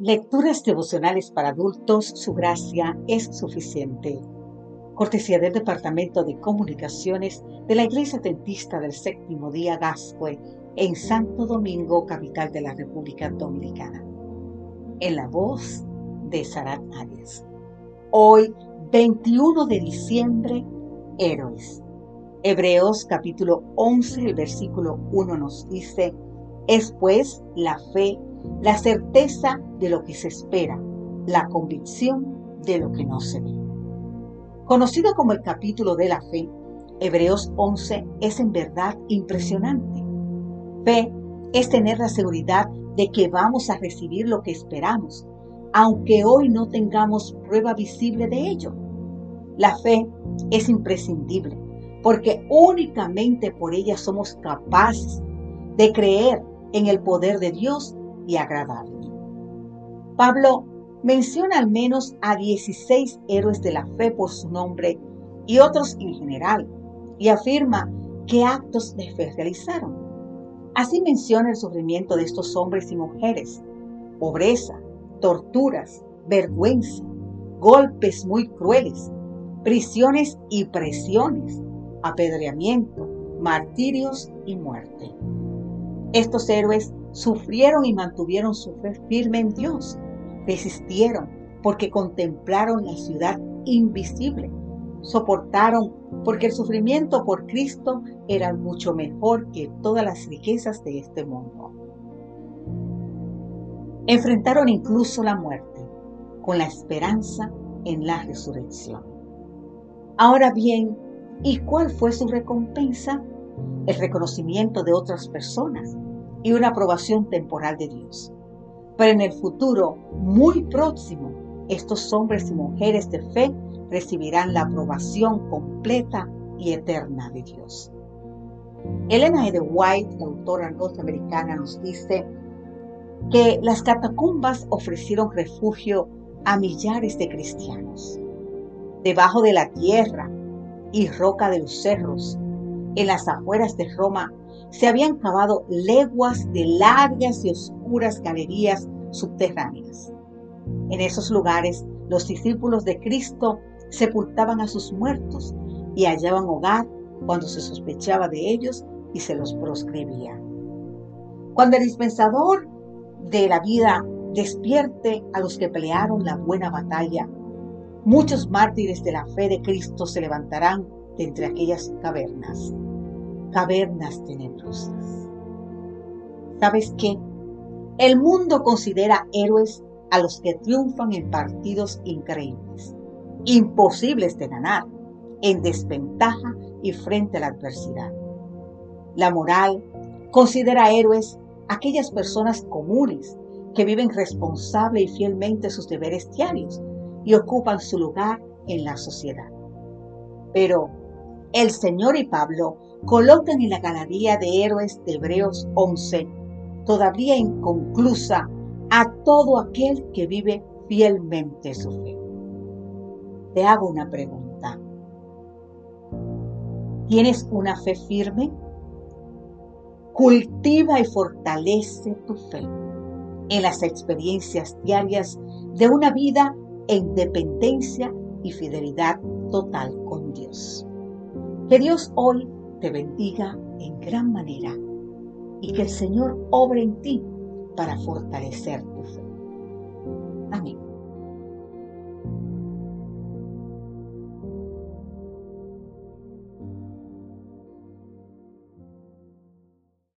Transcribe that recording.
Lecturas devocionales para adultos, su gracia es suficiente. Cortesía del Departamento de Comunicaciones de la Iglesia Tentista del Séptimo Día Gascue en Santo Domingo, capital de la República Dominicana. En la voz de Sarat Arias. Hoy, 21 de diciembre, Héroes. Hebreos capítulo 11, el versículo 1 nos dice, es pues la fe la certeza de lo que se espera, la convicción de lo que no se ve. Conocido como el capítulo de la fe, Hebreos 11 es en verdad impresionante. Fe es tener la seguridad de que vamos a recibir lo que esperamos, aunque hoy no tengamos prueba visible de ello. La fe es imprescindible porque únicamente por ella somos capaces de creer en el poder de Dios y agradarle. Pablo menciona al menos a 16 héroes de la fe por su nombre y otros en general, y afirma qué actos de fe realizaron. Así menciona el sufrimiento de estos hombres y mujeres, pobreza, torturas, vergüenza, golpes muy crueles, prisiones y presiones, apedreamiento, martirios y muerte. Estos héroes sufrieron y mantuvieron su fe firme en Dios. Resistieron porque contemplaron la ciudad invisible. Soportaron porque el sufrimiento por Cristo era mucho mejor que todas las riquezas de este mundo. Enfrentaron incluso la muerte con la esperanza en la resurrección. Ahora bien, ¿y cuál fue su recompensa? El reconocimiento de otras personas y una aprobación temporal de Dios. Pero en el futuro muy próximo, estos hombres y mujeres de fe recibirán la aprobación completa y eterna de Dios. Elena E. White, autora norteamericana, nos dice que las catacumbas ofrecieron refugio a millares de cristianos. Debajo de la tierra y roca de los cerros, en las afueras de Roma, se habían cavado leguas de largas y oscuras galerías subterráneas. En esos lugares, los discípulos de Cristo sepultaban a sus muertos y hallaban hogar cuando se sospechaba de ellos y se los proscribía. Cuando el dispensador de la vida despierte a los que pelearon la buena batalla, muchos mártires de la fe de Cristo se levantarán de entre aquellas cavernas cavernas tenebrosas. ¿Sabes qué? El mundo considera héroes a los que triunfan en partidos increíbles, imposibles de ganar, en desventaja y frente a la adversidad. La moral considera héroes aquellas personas comunes que viven responsable y fielmente sus deberes diarios y ocupan su lugar en la sociedad. Pero el Señor y Pablo colocan en la galería de héroes de Hebreos 11, todavía inconclusa, a todo aquel que vive fielmente su fe. Te hago una pregunta. ¿Tienes una fe firme? Cultiva y fortalece tu fe en las experiencias diarias de una vida en dependencia y fidelidad total con Dios. Que Dios hoy te bendiga en gran manera y que el Señor obre en ti para fortalecer tu fe.